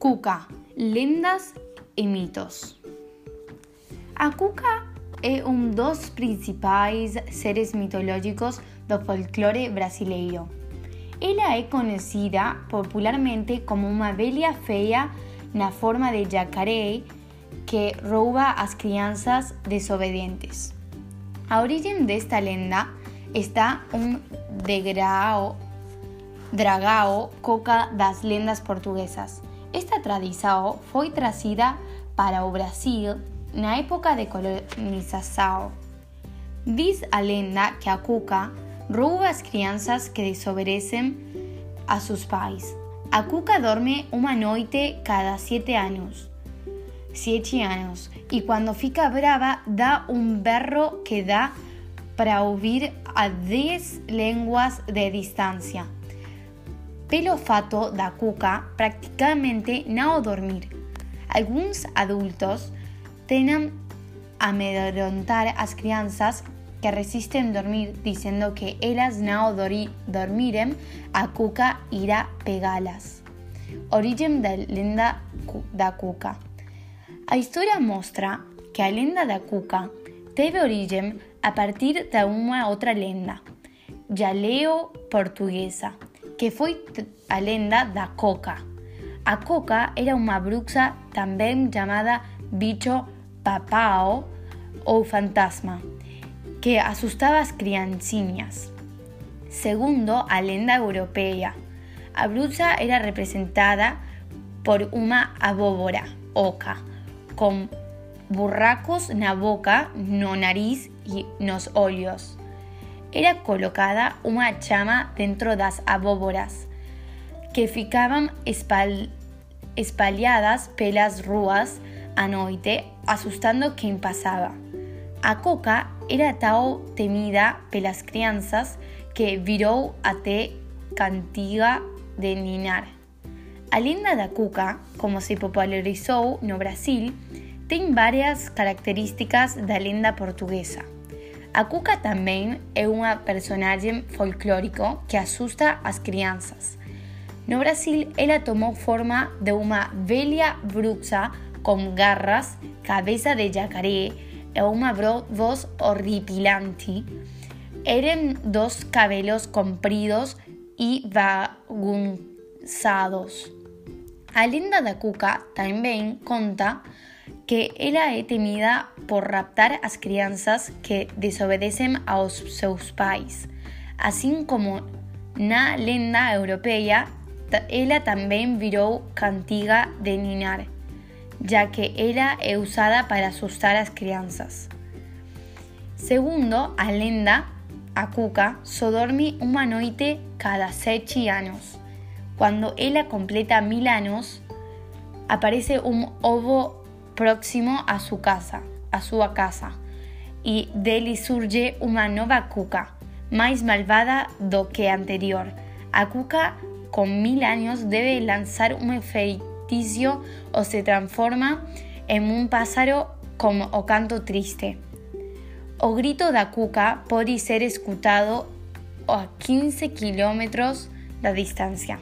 Cuca, lendas e mitos. A Cuca é um dos principais seres mitológicos do folclore brasileiro. Ela é conhecida popularmente como uma velha feia na forma de jacaré que rouba as crianças desobedientes. A origem desta lenda está um degrau, dragao coca das lendas portuguesas. Esta tradição foi trazida para o Brasil na época de colonização. Diz a lenda que a cuca rouba as crianças que desobedecem a seus pais. A cuca dorme uma noite cada sete anos. Siete anos. E quando fica brava, dá um berro que dá para ouvir a 10 línguas de distância. Pelo fato da cuca praticamente não dormir. Alguns adultos tentam amedrontar as crianças que resistem dormir, dizendo que elas não dormirem, a cuca irá pegá-las. Origem da lenda da cuca. A história mostra que a lenda da cuca teve origem a partir de uma outra lenda, galeo-portuguesa, que foi a lenda da coca. A coca era uma bruxa também chamada bicho papao ou fantasma, que assustava as criancinhas. Segundo a lenda europeia, a bruxa era representada por uma abóbora oca, com burracos na boca, no nariz e nos olhos. Era colocada uma chama dentro das abóboras, que ficavam espal espalhadas pelas ruas à noite, assustando quem passava. A coca era tão temida pelas crianças que virou até cantiga de ninar. A lenda da cuca, como se popularizou no Brasil, tem várias características da lenda portuguesa. A Cuca também é uma personagem folclórico que assusta as crianças. No Brasil, ela tomou forma de uma velha bruxa com garras, cabeça de jacaré e uma voz horripilante. Eram dos cabelos compridos e bagunçados. A lenda da Cuca também conta que ela é temida por raptar as crianças que desobedecem aos seus pais. Assim como na lenda europeia, ela também virou cantiga de ninar, já que ela é usada para assustar as crianças. Segundo a lenda, a cuca só dorme uma noite cada sete anos. Quando ela completa mil anos, aparece um ovo próximo a su casa, a su casa, y dele surge una nueva cuca, más malvada do que anterior. A cuca con mil años debe lanzar un feiticio o se transforma en un pájaro como o canto triste. O grito da cuca pode ser escutado a 15 kilómetros de distancia.